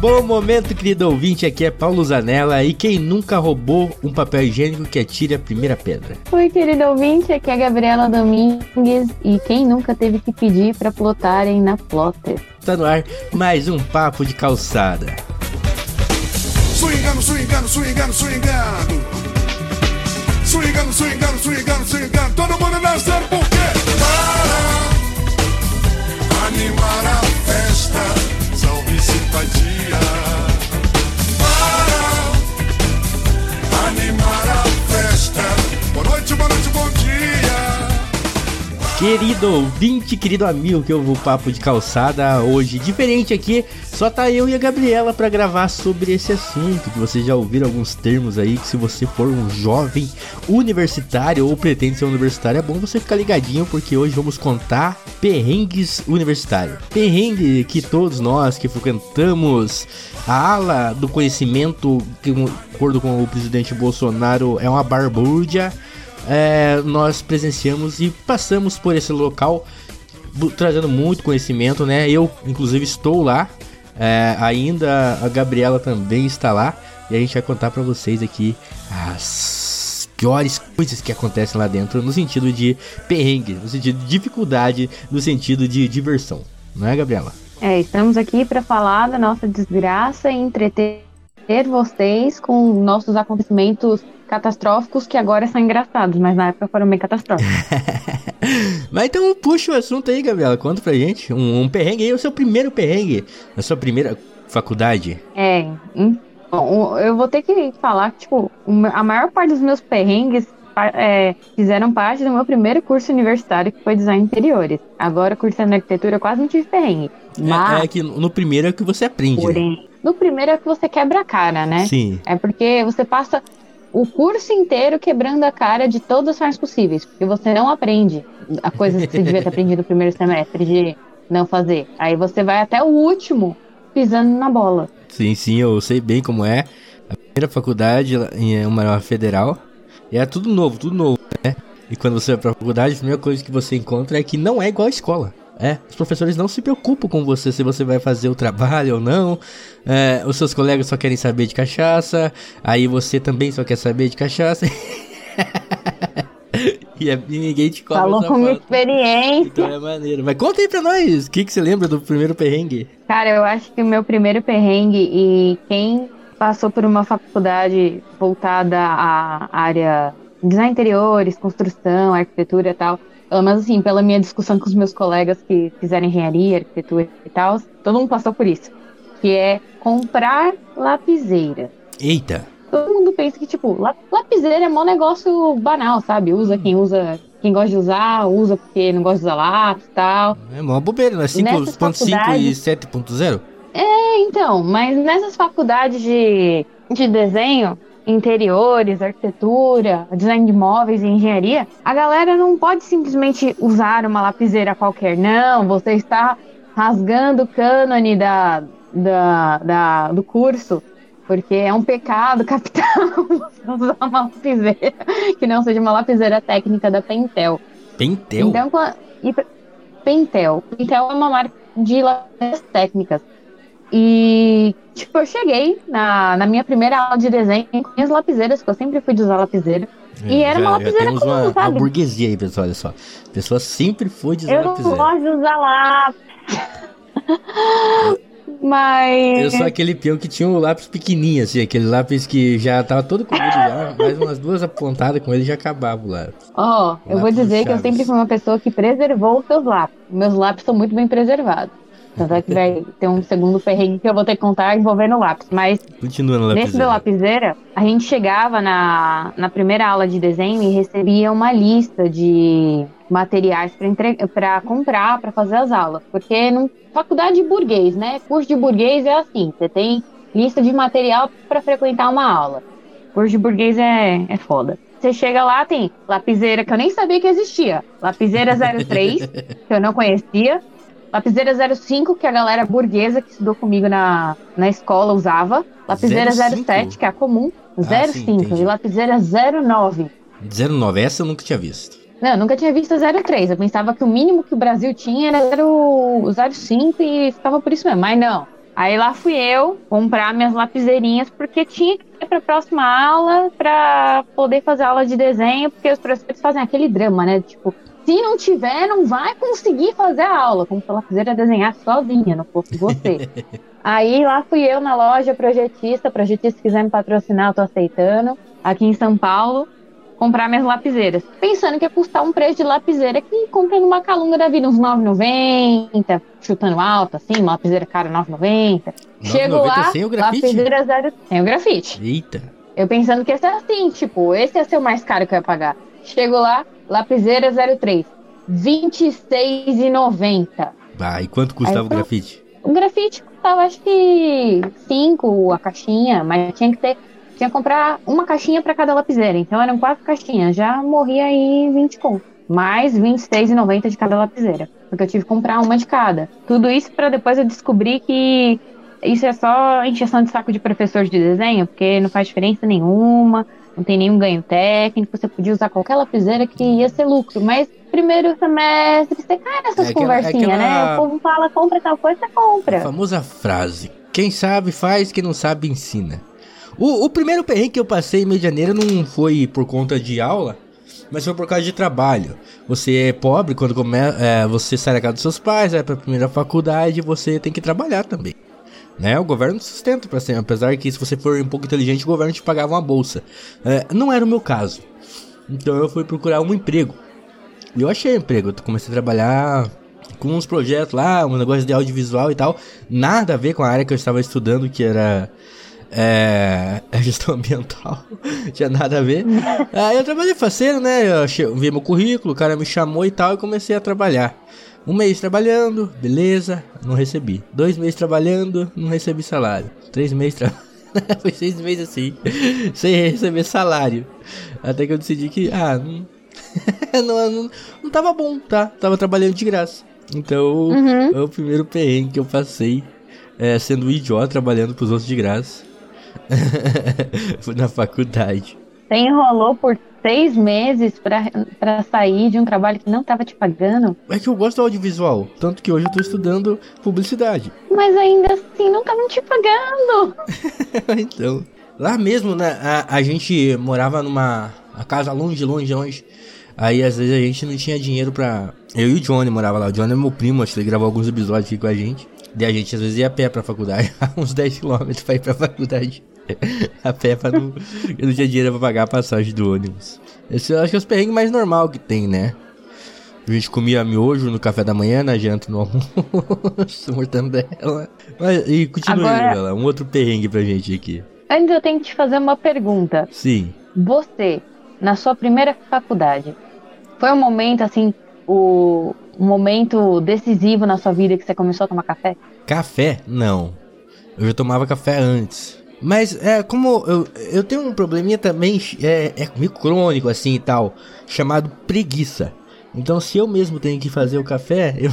Bom momento, querido ouvinte. Aqui é Paulo Zanella. E quem nunca roubou um papel higiênico que atire a primeira pedra? Oi, querido ouvinte. Aqui é a Gabriela Domingues. E quem nunca teve que pedir para plotarem na plotter? Tá no ar mais um papo de calçada. Swingando, swingando, swingando, swingando. Swingando, swingando, swingando, swingando. Todo mundo dançando por quê? Para animar a festa. Salve Querido ouvinte, querido amigo que eu vou papo de calçada hoje diferente aqui, só tá eu e a Gabriela para gravar sobre esse assunto, que vocês já ouviram alguns termos aí, que se você for um jovem universitário ou pretende ser um universitário, é bom você ficar ligadinho, porque hoje vamos contar perrengues universitários. Perrengue que todos nós que frequentamos a ala do conhecimento, que de acordo com o presidente Bolsonaro é uma barbúrdia, é, nós presenciamos e passamos por esse local trazendo muito conhecimento, né? Eu, inclusive, estou lá. é, ainda a Gabriela também está lá. E a gente vai contar pra vocês aqui as piores coisas que acontecem lá dentro, no sentido de perrengue, no sentido de dificuldade, no sentido de diversão. Não é, Gabriela? É, estamos aqui para falar da nossa desgraça e entreter vocês com nossos acontecimentos catastróficos que agora são engraçados, mas na época foram bem catastróficos. Mas então puxa o assunto aí, Gabriela. Conta pra gente. Um, um perrengue aí, o seu primeiro perrengue na sua primeira faculdade. É, bom, eu vou ter que falar que, tipo, a maior parte dos meus perrengues é, fizeram parte do meu primeiro curso universitário, que foi design interiores. Agora, cursando arquitetura, eu quase não tive perrengue. Mas, É, é que no primeiro é que você aprende. né? No primeiro é que você quebra a cara, né? Sim. É porque você passa o curso inteiro quebrando a cara de todas as formas possíveis, porque você não aprende a coisa que você devia ter aprendido no primeiro semestre de não fazer. Aí você vai até o último pisando na bola. Sim, sim, eu sei bem como é. A primeira faculdade em uma federal. E é tudo novo, tudo novo, né? E quando você vai pra faculdade, a primeira coisa que você encontra é que não é igual à escola. É, os professores não se preocupam com você se você vai fazer o trabalho ou não. É, os seus colegas só querem saber de cachaça. Aí você também só quer saber de cachaça. e, é- e ninguém te cobra Falou com experiência. Então é maneiro. Mas conta aí pra nós, o que, que você lembra do primeiro perrengue? Cara, eu acho que o meu primeiro perrengue e quem passou por uma faculdade voltada à área de design interiores, construção, arquitetura e tal, pelo menos assim, pela minha discussão com os meus colegas que fizeram engenharia, arquitetura e tal, todo mundo passou por isso, que é comprar lapiseira. Eita. Todo mundo pensa que, tipo, la- lapiseira é mó negócio banal, sabe? Usa quem usa, quem gosta de usar, usa porque não gosta de usar lápis e tal. É uma bobeira, é Nessas 5.5 e faculdades- 7.0? É, então, mas nessas faculdades de, de desenho, interiores, arquitetura, design de móveis e engenharia, a galera não pode simplesmente usar uma lapiseira qualquer, não. Você está rasgando o cânone da, da, da- do curso, porque é um pecado capital você usar uma lapiseira que não seja uma lapiseira técnica da Pentel. Pentel? Então, e Pentel. Pentel é uma marca de lapiseiras técnicas. E, tipo, eu cheguei na, na minha primeira aula de desenho com minhas lapiseiras, que eu sempre fui de usar lapiseira. e era uma lapiseira temos comum, uma, uma sabe? burguesia aí, pessoal, olha só. A pessoa sempre foi de usar Eu não lapiseira. gosto de usar lápis. Mas. Eu sou aquele peão que tinha um lápis pequenininho, assim, aquele lápis que já tava todo comido já, mais umas duas apontadas com ele já acabava o lápis. Ó, eu vou dizer que eu sempre fui uma pessoa que preservou os seus lápis. Meus lápis são muito bem preservados. Tanto é que vai ter um segundo perrengue que eu vou ter que contar envolvendo lápis. Mas Nesse lapiseira. lapiseira, a gente chegava na, na primeira aula de desenho e recebia uma lista de materiais para comprar, para fazer as aulas. Porque não, faculdade de burguês, né? Curso de burguês é assim: você tem lista de material para frequentar uma aula. Curso de burguês é, é foda. Você chega lá, tem lapiseira que eu nem sabia que existia. Lapiseira 03, que eu não conhecia. Lapiseira 05, que a galera burguesa que estudou comigo na, na escola usava. Lapiseira 05? 07, que é a comum. Ah, sim, 05 entendi. e lapiseira 09. 09, essa eu nunca tinha visto. Não, eu nunca tinha visto a 03. Eu pensava que o mínimo que o Brasil tinha era o 05 e ficava por isso mesmo. Mas não. Aí lá fui eu comprar minhas lapiseirinhas, porque tinha que ir para a próxima aula para poder fazer aula de desenho, porque os professores fazem aquele drama, né? Tipo, se não tiver, não vai conseguir fazer a aula, como se a lapiseira desenhar sozinha, não fosse você. Aí lá fui eu na loja projetista, projetista se quiser me patrocinar, eu tô aceitando, aqui em São Paulo comprar minhas lapiseiras. Pensando que ia custar um preço de lapiseira que compra numa calunga da vida, uns 9,90, chutando alto, assim, uma lapiseira cara 9,90. Chego lá, sem o grafite? lapiseira zero, sem o grafite. Eita. Eu pensando que ia ser assim, tipo, esse ia ser o mais caro que eu ia pagar. Chego lá, lapiseira 03, 26,90. Ah, e quanto custava Aí, o grafite? O grafite custava acho que 5 a caixinha, mas tinha que ter tinha que comprar uma caixinha para cada lapiseira. Então eram quatro caixinhas. Já morria aí 20 conto. Mais R$26,90 de cada lapiseira. Porque eu tive que comprar uma de cada. Tudo isso para depois eu descobrir que isso é só encheção de saco de professor de desenho, porque não faz diferença nenhuma, não tem nenhum ganho técnico, você podia usar qualquer lapiseira que ia ser lucro. Mas primeiro semestre você cai nessas É aquela- conversinhas, é aquela- né? O povo fala, compra tal coisa, você A compra. famosa frase: quem sabe faz, quem não sabe ensina. O, o primeiro perrengue que eu passei em Medianeira não foi por conta de aula, mas foi por causa de trabalho. Você é pobre quando come, é, você sai da casa dos seus pais, vai pra primeira faculdade, você tem que trabalhar também. Né? O governo sustenta pra sempre, apesar que se você for um pouco inteligente, o governo te pagava uma bolsa. É, não era o meu caso. Então eu fui procurar um emprego. E eu achei emprego, eu comecei a trabalhar com uns projetos lá, um negócio de audiovisual e tal. Nada a ver com a área que eu estava estudando, que era é, é gestão ambiental. Tinha nada a ver. Aí eu trabalhei faceiro, né? Eu achei- vi meu currículo, o cara me chamou e tal, e comecei a trabalhar. Um mês trabalhando, beleza, não recebi. Dois meses trabalhando, não recebi salário. Três meses trabalhando. Foi seis meses assim, sem receber salário. Até que eu decidi que, ah, não, não, não, não tava bom, tá? Tava trabalhando de graça. Então, Uhum. é o primeiro perrengue que eu passei, é, sendo um idiota trabalhando pros outros de graça. Foi na faculdade. Você enrolou por seis meses pra, pra sair de um trabalho que não tava te pagando, É que eu gosto do audiovisual, tanto que hoje eu tô estudando publicidade. mas ainda assim não estavam te pagando. então, lá mesmo, né, a, a gente morava numa a casa longe, longe, longe. Aí às vezes a gente não tinha dinheiro pra. Eu e o Johnny morava lá. O Johnny é meu primo, acho que ele gravou alguns episódios aqui com a gente. E a gente às vezes ia a pé pra faculdade, uns 10km pra ir pra faculdade. a pé pra não. Não tinha dinheiro pra pagar a passagem do ônibus. Esse eu acho que é os perrengues mais normal que tem, né? A gente comia miojo no café da manhã, na janta no almoço, mortandela. Mas, e continua Agora- um outro perrengue pra gente aqui. Antes eu tenho que te fazer uma pergunta. Sim. Você, na sua primeira faculdade, foi um momento assim, o um momento decisivo na sua vida que você começou a tomar café? Café? Não. Eu já tomava café antes. Mas é como eu, eu tenho um probleminha também, é, é meio crônico assim e tal, chamado preguiça. Então se eu mesmo tenho que fazer o café, eu-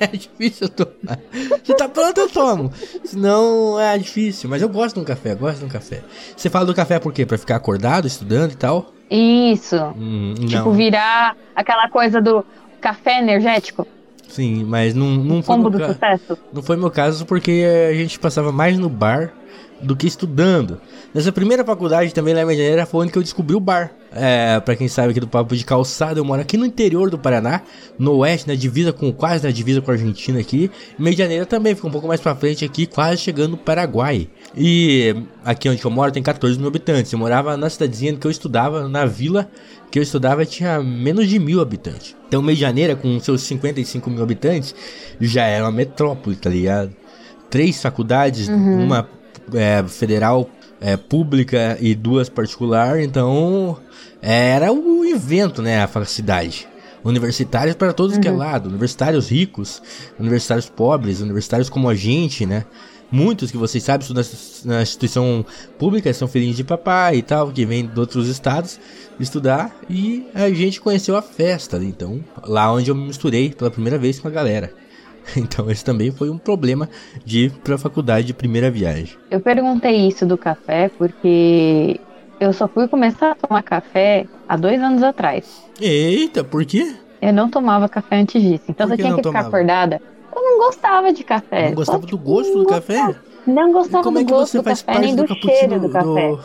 é difícil eu tomar. Se tá pronto eu tomo. Senão é difícil. Mas eu gosto de um café, eu gosto de um café. Você fala do café por quê? Pra ficar acordado, estudando e tal? Isso. Hum, Tipo, não. virar aquela coisa do café energético, Sim, mas não, não foi combo do ca- sucesso. Não foi meu caso porque a gente passava mais no bar do que estudando. Nessa primeira faculdade também lá em Medianeira foi onde que eu descobri o bar. É, pra quem sabe aqui do Papo de Calçada, eu moro aqui no interior do Paraná, no oeste, na divisa com, quase na divisa com a Argentina aqui. Medianeira também, fica um pouco mais pra frente aqui, quase chegando no Paraguai. E aqui onde eu moro tem 14 mil habitantes. Eu morava na cidadezinha que eu estudava, na vila que eu estudava tinha menos de mil habitantes. Então Medianeira, com seus 55 mil habitantes, já era uma metrópole, tá ligado? Três faculdades, uma é, federal é, pública e duas particular, então era o evento, né, a cidade. Universitários para todos que é lado, universitários ricos, universitários pobres, universitários como a gente, né? Muitos que vocês sabem estudam na- na instituição pública, são filhinhos de papai e tal, que vêm de outros estados estudar e a gente conheceu a festa, então lá onde eu me misturei pela primeira vez com a galera. Então esse também foi um problema de ir pra faculdade de primeira viagem. Eu perguntei isso do café porque eu só fui começar a tomar café há dois anos atrás. Eita, por quê? Eu não tomava café antes disso. Então que tinha que ficar tomava? acordada. Eu não gostava de café. Não gostava do gosto do café? gostava. Não gostava Como é do que gosto você do faz café, parte nem do do, cheiro do café. do,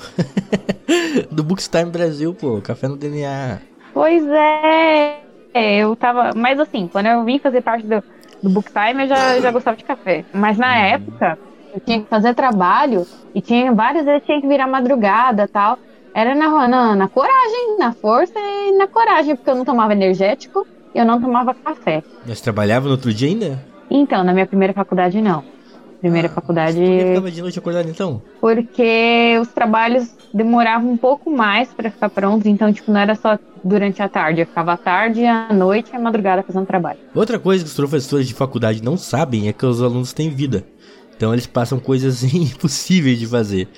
do Bookstime Brasil, pô? Café no DNA. Pois é. É, Eu tava. Mas assim, quando eu vim fazer parte do, do Book Time, eu já, já gostava de café. Mas na época, eu tinha que fazer trabalho e tinha várias vezes tinha que virar madrugada tal. Era na, na, na coragem, na força e na coragem, porque eu não tomava energético e eu não tomava café. Mas trabalhava no outro dia ainda? Então, na minha primeira faculdade, não. Primeira Ah, faculdade. Por que ficava de noite acordado então? porque os trabalhos demoravam um pouco mais para ficar prontos, então tipo não era só durante a tarde, eu ficava à tarde, à noite e à madrugada fazendo trabalho. Outra coisa que os professores de faculdade não sabem é que os alunos têm vida. Então eles passam coisas impossíveis de fazer.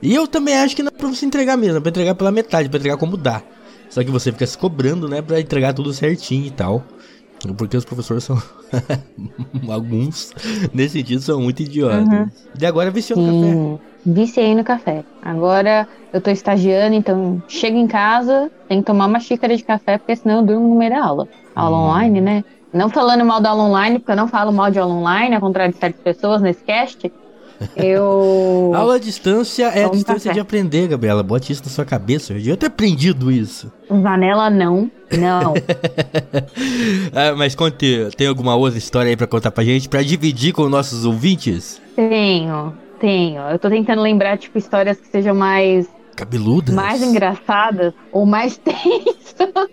E eu também acho que não é pra você entregar mesmo, é pra entregar pela metade, pra entregar como dá. Só que você fica se cobrando, né, pra entregar tudo certinho e tal. Porque os professores são. Alguns, nesse sentido, são muito idiotas. Uhum. E agora viciou no café. Viciei no café. Agora eu tô estagiando, então chego em casa, tenho que tomar uma xícara de café, porque senão eu durmo no meio da aula. Aula Hum. online, né? Não falando mal da aula online, porque eu não falo mal de aula online, ao contrário de certas pessoas nesse cast. Eu. Aula à distância é a distância café. de aprender, Gabriela. Bote isso na sua cabeça. Eu devia ter aprendido isso. Vanela não. Não. Ah, mas conte, tem alguma outra história aí pra contar pra gente, pra dividir com nossos ouvintes? tenho, tenho. Eu tô tentando lembrar, tipo, histórias que sejam mais Cabeludas? mais engraçadas ou mais tensas.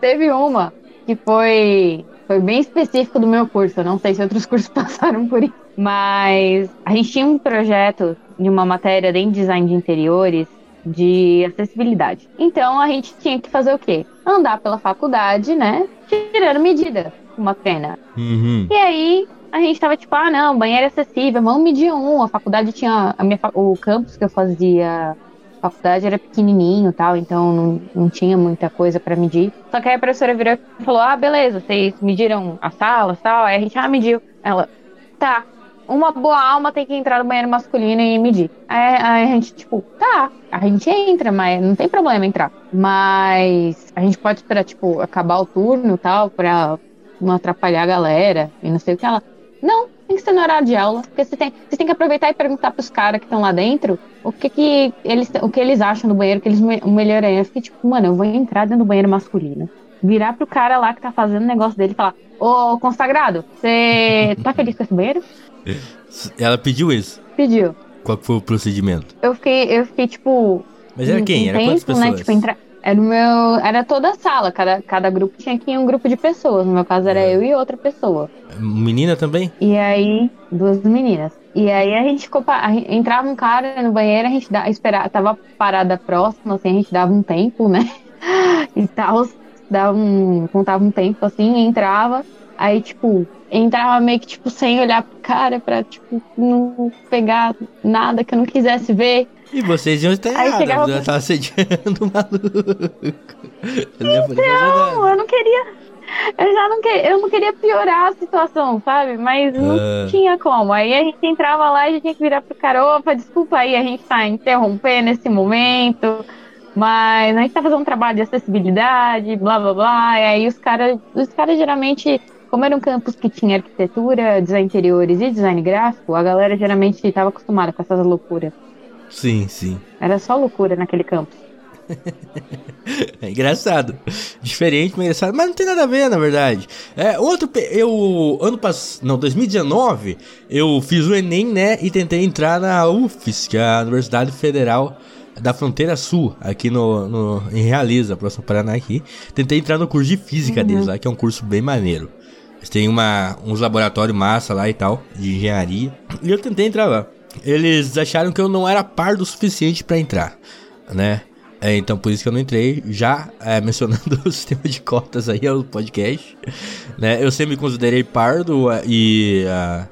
Teve uma que foi, foi bem específico do meu curso. Eu não sei se outros cursos passaram por isso. Mas a gente tinha um projeto de uma matéria de design de interiores de acessibilidade. Então a gente tinha que fazer o quê? Andar pela faculdade, né? Tirando medida uma pena. Uhum. E aí a gente tava tipo, ah, não, banheiro acessível, vamos medir um. A faculdade tinha. A minha, o campus que eu fazia a faculdade era pequenininho e tal, então não, não tinha muita coisa pra medir. Só que aí a professora virou e falou: ah, beleza, vocês mediram as salas e tal. Aí a gente, ah, mediu. Ela, tá. Uma boa alma tem que entrar no banheiro masculino e medir. Aí, aí a gente, tipo, tá, a gente entra, mas não tem problema entrar. Mas a gente pode esperar, tipo, acabar o turno e tal, pra não atrapalhar a galera e não sei o que ela. Não, tem que ser no horário de aula. Porque você tem, você tem que aproveitar e perguntar pros caras que estão lá dentro o que, que eles, o que eles acham do banheiro, que eles me- melhorariam. Eu fiquei tipo, mano, eu vou entrar dentro do banheiro masculino. Virar pro cara lá que tá fazendo o negócio dele e falar: Ô, consagrado, você tá feliz com esse banheiro? Ela pediu isso. Pediu. Qual que foi o procedimento? Eu fiquei, eu fiquei tipo. Mas era quem? um Era quantas tempo, né, pessoas? tipo, entra- Era o meu. Era toda a sala. Cada, cada grupo tinha aqui um grupo de pessoas. No meu caso era É. eu e outra pessoa. Menina também? E aí, duas meninas. E aí a gente ficou. entrava um cara no banheiro, a gente da, esperava, tava parada próxima, assim, a gente dava um tempo, né? E tal. Dava um. Contava um tempo assim, entrava. Aí, tipo, entrava meio que, tipo, sem olhar pro cara pra, tipo, não pegar nada que eu não quisesse ver. E vocês iam estar Aí errados. chegava- Ela tava assediando o maluco. Eu. Não, eu não queria. Eu já não, que, eu não queria piorar a situação, sabe? Mas não Ah. tinha como. Aí a gente entrava lá e já tinha que virar pro cara, opa, desculpa aí, a gente tá interrompendo esse momento. Mas a gente tá fazendo um trabalho de acessibilidade, blá blá blá. E aí os caras, os caras geralmente, como era um campus que tinha arquitetura, design interiores e design gráfico, a galera geralmente estava acostumada com essas loucuras. Sim, sim. Era só loucura naquele campus. É engraçado. Diferente, mas engraçado. Mas não tem nada a ver, na verdade. É, outro. Eu. Ano passado. Não, 2019. Eu fiz o Enem, né? E tentei entrar na UFES, que é a Universidade Federal da Fronteira Sul, aqui no, no em Realiza, próximo Paraná aqui. Tentei entrar no curso de física deles lá, que é um curso bem maneiro. Têm uma, uns laboratórios massa lá e tal, de engenharia. E eu tentei entrar lá. Eles acharam que eu não era pardo o suficiente pra entrar, né? É, então por isso que eu não entrei, já é, mencionando o sistema de cotas aí ao podcast, né? Eu sempre me considerei pardo é, e a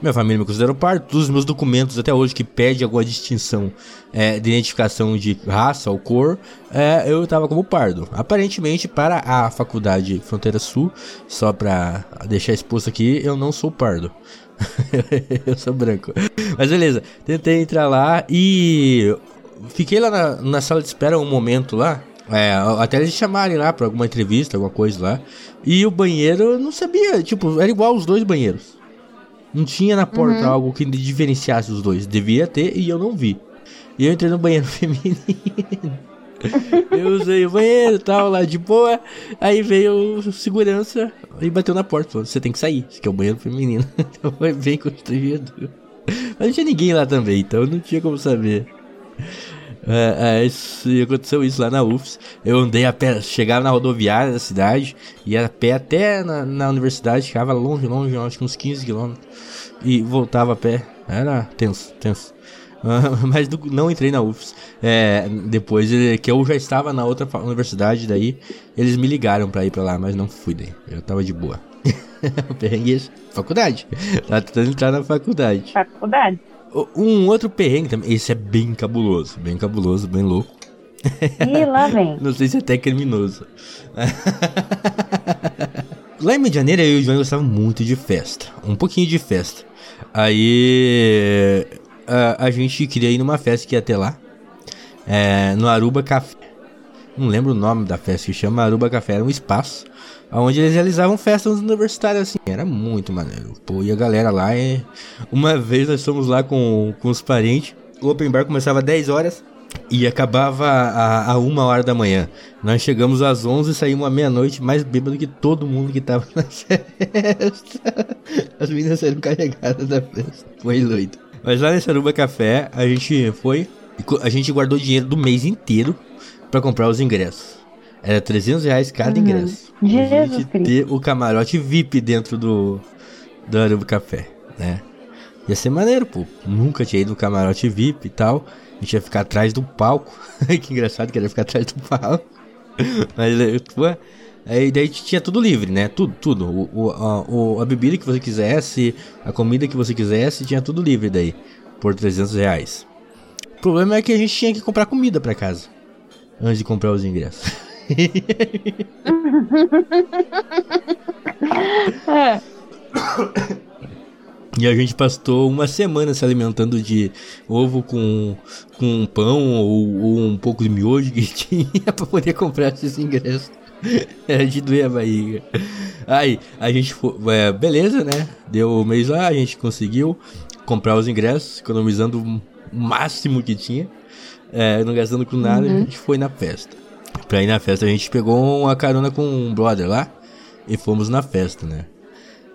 minha família me considerou pardo. Todos os meus documentos até hoje que pede alguma distinção é, de identificação de raça ou cor, é, eu tava como pardo. Aparentemente para a faculdade Fronteira Sul, só pra deixar exposto aqui, eu não sou pardo. eu sou branco. Mas beleza, tentei entrar lá e fiquei lá na, na sala de espera um momento lá. É, até eles chamarem lá pra alguma entrevista, alguma coisa lá. E o banheiro eu não sabia, tipo, era igual os dois banheiros. Não tinha na porta Uhum. algo que diferenciasse os dois. Devia ter e eu não vi. E eu entrei no banheiro feminino. eu usei o banheiro e tal, lá de boa. Aí veio o segurança e bateu na porta. Falou, você tem que sair, isso aqui é o banheiro feminino. Então foi bem constrangedor. Mas não tinha ninguém lá também, então não tinha como saber. É, é, isso, aconteceu isso lá na UFS. Eu andei a pé, chegava na rodoviária da cidade, ia a pé até na, na universidade, ficava longe, longe, acho que uns 15 quilômetros. E voltava a pé. Era tenso, tenso. Mas do- não entrei na UFS. É, depois que eu já estava na outra universidade, daí eles me ligaram pra ir pra lá, mas não fui daí. Eu tava de boa. Perrengue faculdade. Tava tentando entrar na faculdade. Faculdade. Um outro perrengue também, esse é bem cabuloso, bem cabuloso, bem louco. E lá vem. Não sei se é até criminoso. Lá em Medianeira, eu e o João gostavam muito de festa. Um pouquinho de festa. Aí a, a gente queria ir numa festa que ia ter lá. É, no Aruba Café. Não lembro o nome da festa que chama Aruba Café. Era um espaço onde eles realizavam festas universitárias assim. Era muito maneiro. Pô, e a galera lá. é- Uma vez nós fomos lá com, com os parentes. O open bar começava às 10 horas. E acabava a, a uma hora da manhã. Nós chegamos às 11 e saímos à meia-noite, mais bêbado que todo mundo que tava na festa. As meninas saíram carregadas da festa. Foi doido. Mas lá nesse Aruba Café, a gente foi. A gente guardou dinheiro do mês inteiro pra comprar os ingressos. Era 300 reais cada ingresso. Pra Jesus gente Cristo. ter o camarote VIP dentro do, do Aruba Café, né? Ia ser maneiro, pô. Nunca tinha ido no camarote VIP e tal. A gente ia ficar atrás do palco. que engraçado que era ficar atrás do palco. Mas, pô, aí daí tinha tudo livre, né? Tudo, tudo. O, o, a, o- a bebida que você quisesse, a comida que você quisesse, tinha tudo livre daí. Por 300 reais. O problema é que a gente tinha que comprar comida pra casa. Antes de comprar os ingressos. É. E a gente passou uma semana se alimentando de ovo com, com pão ou, ou um pouco de miojo que tinha pra poder comprar esses ingressos. Era de doer a barriga. Aí, a gente foi. é, beleza, né? Deu o mês lá, a gente conseguiu comprar os ingressos, economizando o máximo que tinha. É, não gastando com nada, a gente foi na festa. Pra ir na festa, a gente pegou uma carona com um brother lá e fomos na festa, né?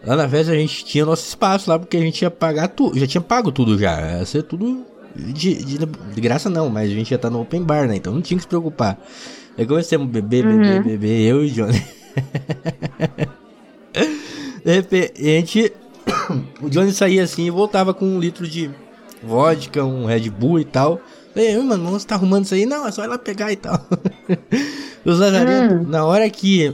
Lá na festa a gente tinha nosso espaço lá, porque a gente ia pagar tudo, já tinha pago tudo já. Ia ser tudo de, de, de graça não, mas a gente ia estar no open bar, né? Então não tinha que se preocupar. Aí começamos a beber, beber, beber, eu e o Johnny. De repente, o Johnny saía assim e voltava com um litro de vodka, um Red Bull e tal. "Ô, mano, você tá arrumando isso aí? Não, é só ir lá pegar e tal. Os lazarentos, na hora que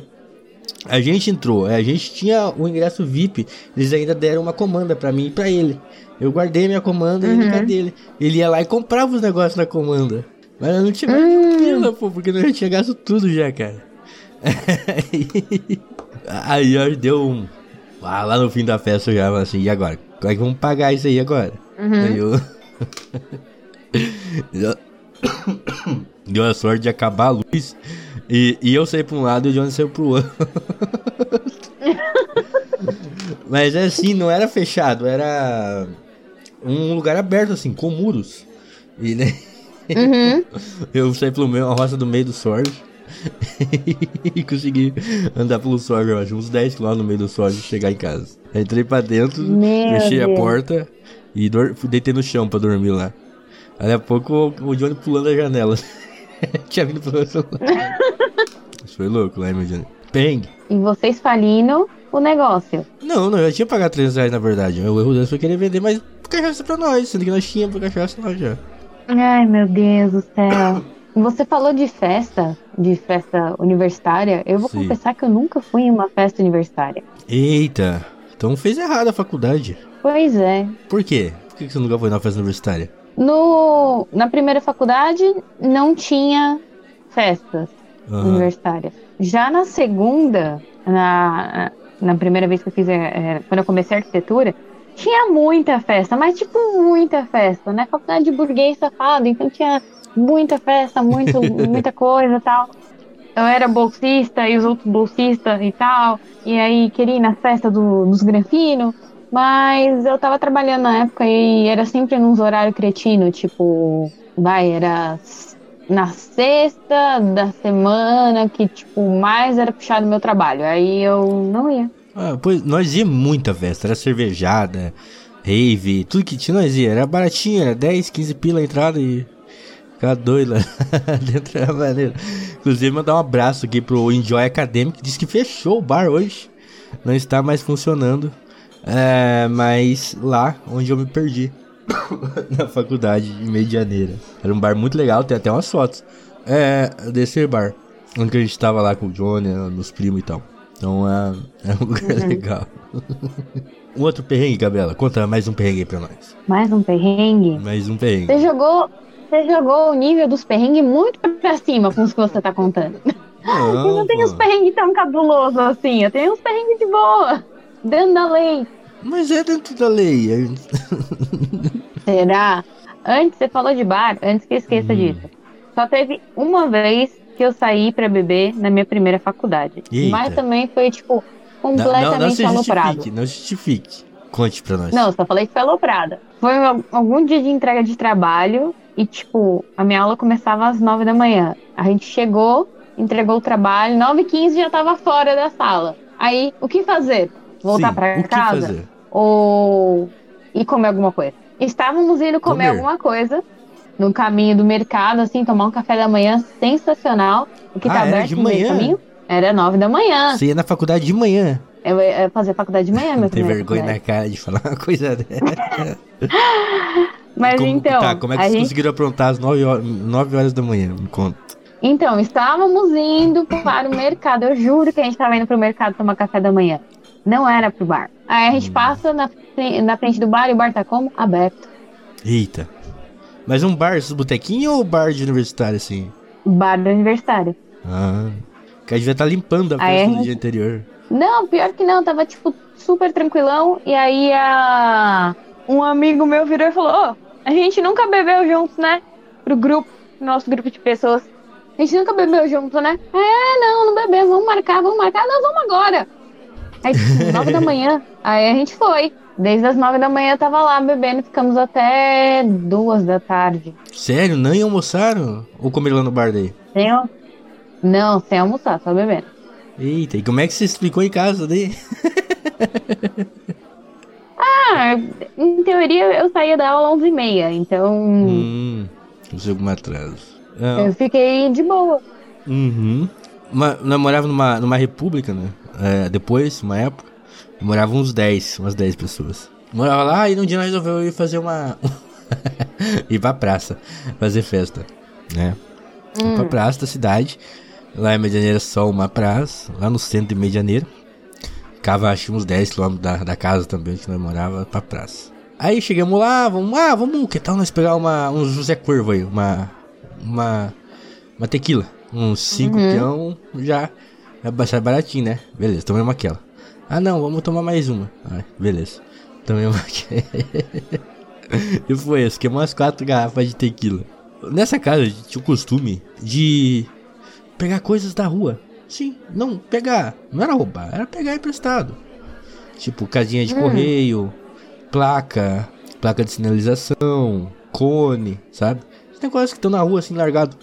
a gente entrou, a gente tinha o ingresso VIP, eles ainda deram uma comanda pra mim e pra ele. Eu guardei minha comanda e ele com a dele. Ele ia lá e comprava os negócios na comanda. Mas eu não tinha mais pila, pô, porque eu já tinha gasto tudo já, cara. aí ó, deu um. Ah, lá no fim da festa eu já assim, e agora? Como é que vamos pagar isso aí agora? Aí eu. Deu- a sorte de acabar a luz. E, e eu saí pra um lado e o Johnny saiu pro outro. Mas assim, não era fechado, era um lugar aberto, assim, com muros. E né, Uhum. eu saí pelo meio, a roça do meio do Sorge. e consegui andar pelo Sorge, eu acho, uns 10 km no meio do Sorge e chegar em casa. Entrei pra dentro, Meu fechei a Deus. porta e deitei no chão pra dormir lá. Aí a pouco o, Johnny pulando a janela. Tinha vindo outro lado. Isso foi louco lá, meu Johnny. Peng. E vocês falindo o negócio. Não, não, eu tinha pagado 300 reais na verdade. O erro dele foi querer vender mais cachaça pra nós, sendo que nós tínhamos cachaça lá já. Ai, meu Deus do céu. Você falou de festa, de festa universitária. Eu vou Sim. confessar que eu nunca fui em uma festa universitária. Eita, então fez errado a faculdade. Pois é. Por quê? Por que você nunca foi na festa universitária? No, na primeira faculdade não tinha festas Aham. universitárias. Já na segunda, na, na primeira vez que eu fiz, é, é, quando eu comecei arquitetura, tinha muita festa, mas tipo muita festa, né? Faculdade de burguês safado, então tinha muita festa, muito, muita coisa e tal. Eu era bolsista e os outros bolsistas e tal, e aí queria ir na festa do- dos granfinos, Mas eu tava trabalhando na época e era sempre nos horários cretinos, tipo, vai, era na sexta da semana que, tipo, mais era puxado meu trabalho. Aí eu não ia. Ah, pois nós ia muita festa, era cervejada, rave, tudo que tinha nós ia. Era baratinho, era 10, 15 pila a entrada e ficar doido lá dentro da maneira. Inclusive, mandar um abraço aqui pro Enjoy Academy, que disse que fechou o bar hoje. Não está mais funcionando. É, mas lá onde eu me perdi. na faculdade de Medianeira. Era um bar muito legal, tem até umas fotos. É, desse bar. Onde a gente tava lá com o Johnny, nos primos e tal. Então é, é um lugar uhum. legal. um outro perrengue, Gabriela. Conta mais um perrengue pra nós. Mais um perrengue? Mais um perrengue. Você jogou, você jogou o nível dos perrengues muito pra cima com os que você tá contando. Não, eu não tenho os perrengues tão cabulosos assim. Eu tenho uns perrengues de boa. Dentro da lei. Mas é dentro da lei. Será? Antes, você falou de bar, antes que eu esqueça hum. disso. Só teve uma vez que eu saí para beber na minha primeira faculdade. Eita. Mas também foi, tipo, completamente não, não, não aloprado. Não justifique. Conte pra nós. Não, só falei que foi aloprada. Foi algum dia de entrega de trabalho e, tipo, a minha aula começava às nove da manhã. A gente chegou, entregou o trabalho, nove e quinze já tava fora da sala. Aí, o que fazer? Voltar para casa? Ou ir comer alguma coisa? Estávamos indo comer, comer. alguma coisa no caminho do mercado, assim, tomar um café da manhã sensacional. O que ah, tá aberto no caminho era nove da manhã. Você ia na faculdade de manhã? Eu ia fazer faculdade de manhã, meu Tem vergonha na cara de falar uma coisa dessa. Mas como, então. Tá, como é que vocês gente... conseguiram aprontar às 9 horas, 9 horas da manhã? Me conta. Então, estávamos indo para o mercado. Eu juro que a gente estava indo para o mercado tomar café da manhã. Não era pro bar. Aí a gente hum. passa na, na frente do bar e o bar tá como? Aberto. Eita. Mas um bar, esses botequinhos ou bar de universitário, assim? Bar de universitário. Ah. Que a gente vai estar tá limpando a festa gente... do dia anterior. Não, pior que não, tava tipo super tranquilão. E aí a... um amigo meu virou e falou: Ô, oh, a gente nunca bebeu juntos, né? Pro grupo, nosso grupo de pessoas. A gente nunca bebeu junto, né? É, não, não bebeu, vamos marcar, vamos marcar, nós vamos agora. Aí, tipo, nove da manhã, aí a gente foi. Desde as nove da manhã tava lá bebendo, ficamos até duas da tarde. Sério? Nem almoçaram? Ou comeram lá no bar daí? Sem, não, sem almoçar, só bebendo. Eita, e como é que você explicou em casa daí? ah, em teoria eu saía da aula às 11h30, então. Hum, não sei algum atraso. Não. Eu fiquei de boa. Uhum. Nós morava numa, numa república, né? É, depois, uma época. Moravam uns 10, umas 10 pessoas. Morava lá e num dia nós resolveu ir fazer uma. ir pra praça, fazer festa, né? Hum. Pra praça da cidade. Lá em Medianeira só uma praça, lá no centro de Medianeira. Ficava acho uns 10 km da, da casa também que nós morava pra praça. Aí chegamos lá, vamos lá, vamos, que tal nós pegar uma, um José Corvo aí, uma. Uma. Uma tequila. Uns 5 uhum. peão já. É baratinho, né? Beleza, tomamos aquela. Ah não, vamos tomar mais uma. Ah, beleza. Tomei uma aqui. e foi isso, queimou umas quatro garrafas de tequila. Nessa casa a gente tinha o costume de pegar coisas da rua. Sim, não, pegar. Não era roubar, era pegar emprestado. Tipo, casinha de hum. correio, placa, placa de sinalização, cone, sabe? Os negócios que estão na rua assim, largado.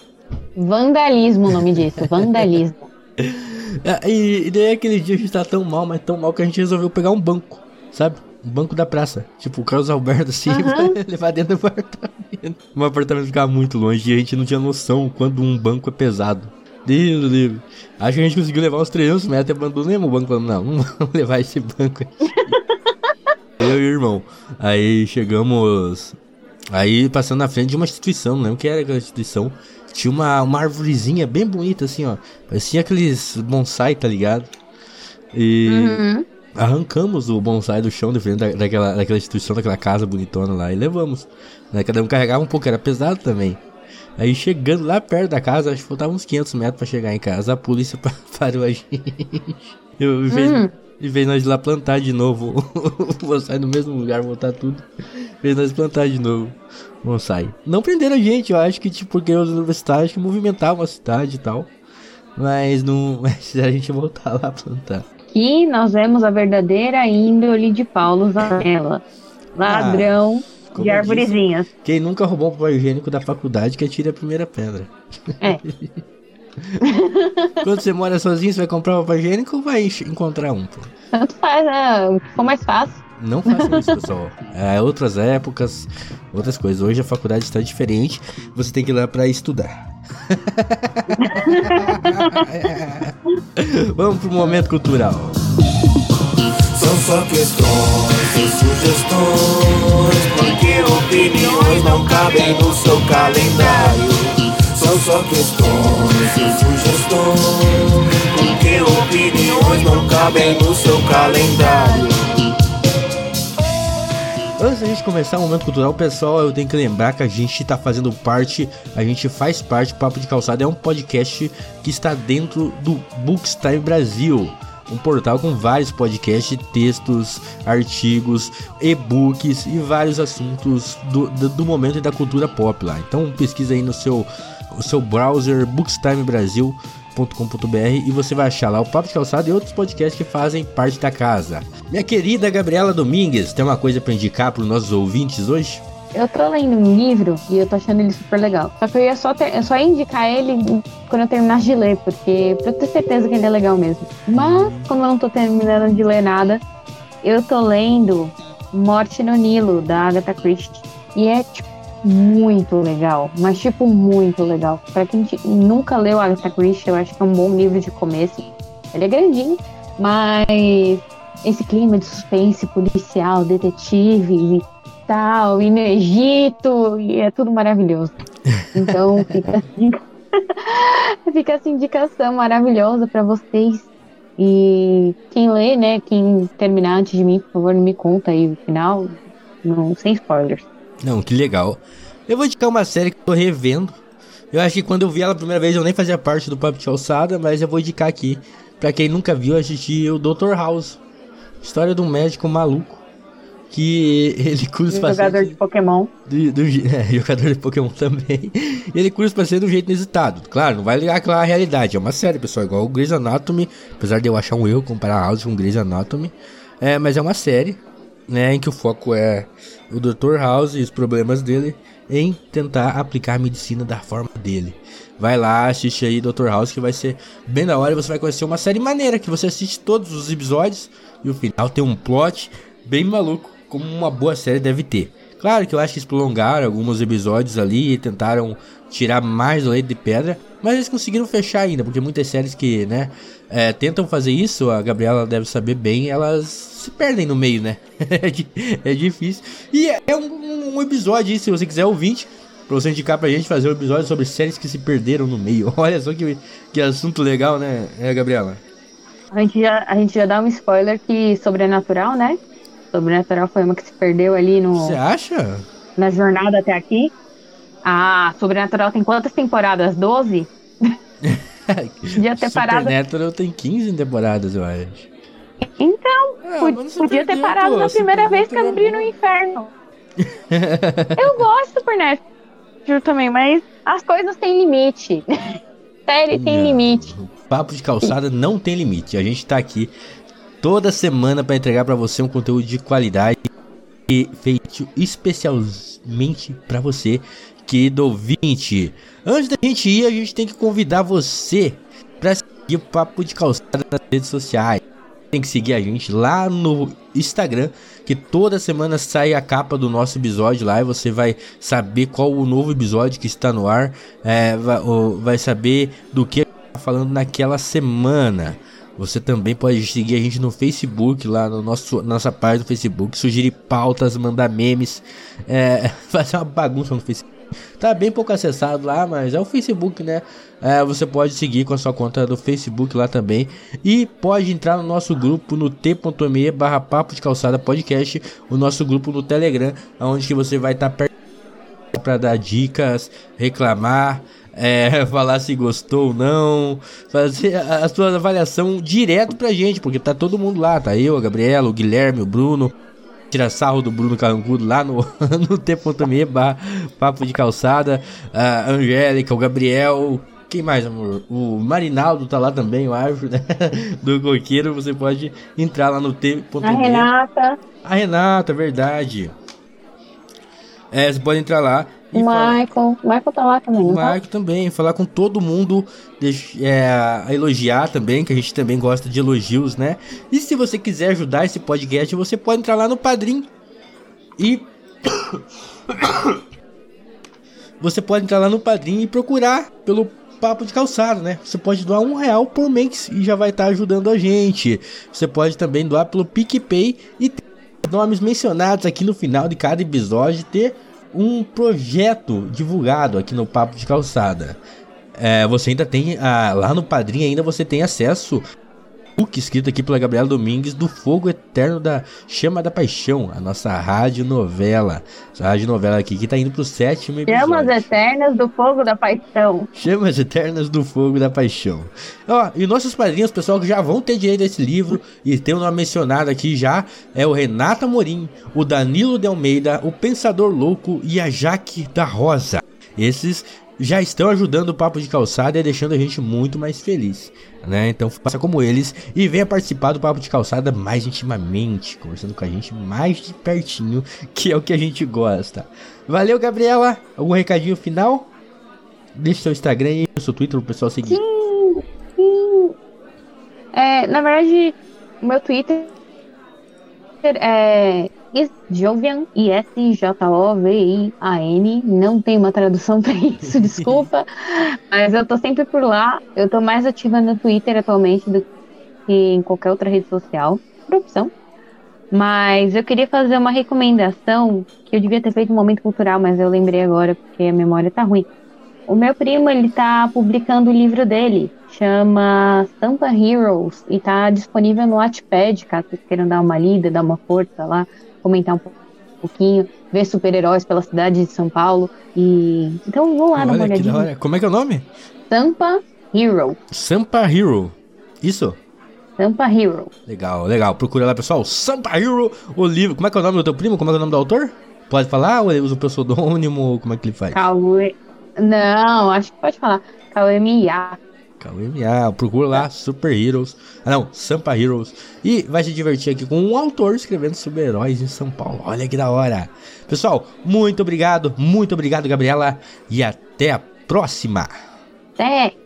Vandalismo o nome disso, vandalismo. É, e, e daí aquele dia a gente tá tão mal, mas tão mal que a gente resolveu pegar um banco, sabe? Um banco da praça. Tipo, o Carlos Alberto assim, uhum. levar dentro do apartamento. O apartamento ficava muito longe e a gente não tinha noção quando um banco é pesado. Deus do livro. Acho que a gente conseguiu levar uns 300 metros e abandonamos o banco. Falando, não, não vamos levar esse banco aqui. Eu e o irmão. Aí chegamos. Aí passando na frente de uma instituição, não lembro que era aquela instituição. Tinha uma, uma arvorezinha bem bonita, assim, ó. Parecia aqueles bonsai, tá ligado? E uhum. arrancamos o bonsai do chão de frente da, daquela, daquela instituição, daquela casa bonitona lá e levamos. Né? Cada um carregava um pouco, era pesado também. Aí chegando lá perto da casa, acho que faltava uns 500 metros para chegar em casa, a polícia parou a gente. Eu, uhum. vez de nós lá plantar de novo o bonsai no mesmo lugar, voltar tudo, fez nós plantar de novo bonsai. Não prenderam a gente, eu acho que tipo, porque os universitários que movimentavam a cidade e tal. Mas não. Mas a gente voltar lá a plantar. Aqui nós vemos a verdadeira índole de Paulo Zanella. Ladrão Ah, como de arvorezinhas. Quem nunca roubou um papel higiênico da faculdade que atira a primeira pedra. É. Quando você mora sozinho, você vai comprar um papel higiênico ou vai encontrar um? Pô? Tanto faz, né? O for mais fácil. Não façam isso, pessoal. É outras épocas, outras coisas. Hoje a faculdade está diferente. Você tem que ir lá para estudar. Vamos pro momento cultural. São só questões e sugestões, porque opiniões não cabem no seu calendário. São só questões e sugestões, porque opiniões não cabem no seu calendário. Antes da gente começar o momento cultural, pessoal, eu tenho que lembrar que a gente está fazendo parte, a gente faz parte, Papo de Calçada é um podcast que está dentro do Bookstime Brasil. Um portal com vários podcasts, textos, artigos, e-books e vários assuntos do, do, do momento e da cultura pop lá. Então pesquisa aí no seu, o seu browser bookstimebrasil.com.br e você vai achar lá o Papo de Calçada e outros podcasts que fazem parte da casa. Minha querida Gabriela Domingues, tem uma coisa para indicar para os nossos ouvintes hoje? Eu tô lendo um livro e eu tô achando ele super legal. Só que eu ia só, ter, eu só ia indicar ele quando eu terminasse de ler, porque pra eu ter certeza que ele é legal mesmo. Mas, como eu não tô terminando de ler nada, eu tô lendo Morte no Nilo, da Agatha Christie. E é, tipo, muito legal. Mas, tipo, muito legal. Pra quem nunca leu Agatha Christie, eu acho que é um bom livro de começo. Ele é grandinho, mas esse clima de suspense policial, detetives e tal, e no Egito, e é tudo maravilhoso. Então fica, assim- fica essa indicação maravilhosa para vocês. E quem lê, né, quem terminar antes de mim, por favor, me conta aí o final, não, sem spoilers. Não, que legal. Eu vou indicar uma série que eu tô revendo. Eu acho que quando eu vi ela a primeira vez eu nem fazia parte do Papo de Alçada, mas eu vou indicar aqui. Pra quem nunca viu, assistir o Dr. House. História de um médico maluco que ele cura os Um jogador pacientes de Pokémon. do, do é, jogador de Pokémon também. ele cura os pacientes do jeito inusitado. Claro, não vai ligar aquela realidade. É uma série, pessoal, igual o Grey's Anatomy. Apesar de eu achar um erro comparar House com Grey's Anatomy. É, mas é uma série, né, em que o foco é o Dr. House e os problemas dele em tentar aplicar a medicina da forma dele. Vai lá, assiste aí Dr. House que vai ser bem da hora e você vai conhecer uma série maneira que você assiste todos os episódios e o final tem um plot bem maluco, como uma boa série deve ter. Claro que eu acho que eles prolongaram alguns episódios ali e tentaram tirar mais do leite de pedra, mas eles conseguiram fechar ainda, porque muitas séries que, né, é, tentam fazer isso, a Gabriela deve saber bem, elas se perdem no meio, né? é, é difícil. E é, um, um episódio aí, se você quiser ouvinte, pra você indicar pra gente fazer um episódio sobre séries que se perderam no meio. Olha só que, que assunto legal, né, é, Gabriela? A gente, já, a gente já dá um spoiler que Sobrenatural, né? Sobrenatural foi uma que se perdeu ali no, Você acha? na jornada até aqui. Ah, Sobrenatural tem quantas temporadas? 12? Podia ter parado. Supernatural tem 15 temporadas, eu acho. Então, Ah, Pod- mas não se podia ter parado pô, na primeira vez que abriu no inferno. Eu gosto do Supernatural também, mas as coisas têm limite. Série tem Não. limite. Papo de calçada não tem limite. A gente tá aqui toda semana para entregar para você um conteúdo de qualidade e feito especialmente para você, querido ouvinte. Antes da gente ir, a gente tem que convidar você para seguir o Papo de Calçada nas redes sociais. Tem que seguir a gente lá no Instagram, que toda semana sai a capa do nosso episódio lá e você vai saber qual o novo episódio que está no ar, é, vai, vai saber do que tá falando naquela semana. Você também pode seguir a gente no Facebook, lá no nosso nossa página do Facebook, sugerir pautas, mandar memes, é, fazer uma bagunça no Facebook. Tá bem pouco acessado lá, mas é o Facebook, né? É, você pode seguir com a sua conta do Facebook lá também. E pode entrar no nosso grupo no t.me barra papo de calçada podcast. O nosso grupo no Telegram, onde que você vai estar perto para dar dicas, reclamar, é, falar se gostou ou não, fazer a, sua avaliação direto pra gente, porque tá todo mundo lá, tá eu, a Gabriela, o Guilherme, o Bruno, tira sarro do Bruno Carrancudo lá no, no t.me barra papo de calçada, a Angélica, o Gabriel, Quem mais, amor? O Marinaldo tá lá também, o acho, né? Do coqueiro. Você pode entrar lá no t.me. A Renata. A Renata, verdade. É, você pode entrar lá. O Michael. Falar... Michael tá lá também. O Michael tá? também. Falar com todo mundo. É, elogiar também, que a gente também gosta de elogios, né? E se você quiser ajudar esse podcast, você pode entrar lá no Padrim. E. você pode entrar lá no Padrim e procurar pelo Papo de Calçado, né? Você pode doar um real por mês e já vai estar tá ajudando a gente. Você pode também doar pelo PicPay e ter nomes mencionados aqui no final de cada episódio ter um projeto divulgado aqui no Papo de Calçada. É, você ainda tem lá no Padrinho ainda você tem acesso book escrito aqui pela Gabriela Domingues do Fogo Eterno da Chama da Paixão, a nossa rádio novela. Essa rádio novela aqui que tá indo pro sétimo episódio. Chamas Eternas do Fogo da Paixão. Chamas Eternas do Fogo da Paixão. Ó, e nossos padrinhos, pessoal, que já vão ter direito a esse livro e tem um nome mencionado aqui já, é o Renata Morim, o Danilo de Almeida, o Pensador Louco e a Jaque da Rosa. Esses já estão ajudando o Papo de Calçada e deixando a gente muito mais feliz, né? Então faça como eles e venha participar do Papo de Calçada mais intimamente, conversando com a gente mais de pertinho, que é o que a gente gosta. Valeu, Gabriela! Algum recadinho final? Deixe seu Instagram e seu Twitter pro pessoal seguir. Sim, sim. É, na verdade, o meu Twitter é Jovian, I-S-J-O-V-I-A-N. Não tem uma tradução para isso, desculpa. Mas eu tô sempre por lá. Eu tô mais ativa no Twitter atualmente do que em qualquer outra rede social, por opção. Mas eu queria fazer uma recomendação que eu devia ter feito no momento cultural, mas eu lembrei agora porque a memória tá ruim. O meu primo, ele tá publicando o livro dele, chama Stampa Heroes, e tá disponível no Wattpad, caso vocês queiram dar uma lida, dar uma força lá comentar um pouquinho, ver super-heróis pela cidade de São Paulo. E então vou lá Olha, dar uma olhadinha. Como é que é o nome? Sampa Hero. Sampa Hero. Isso? Sampa Hero. Legal, legal. Procura lá, pessoal. Sampa Hero, o livro. Como é que é o nome do teu primo? Como é que é o nome do autor? Pode falar ou ele usa o pseudônimo? Como é que ele faz? Cauê. Não, acho que pode falar. Cauê KMA, procura lá Super Heroes, ah não, Sampa Heroes, e vai se divertir aqui com um autor escrevendo sobre heróis em São Paulo. Olha que da hora. Pessoal, muito obrigado, muito obrigado, Gabriela, e até a próxima. Até.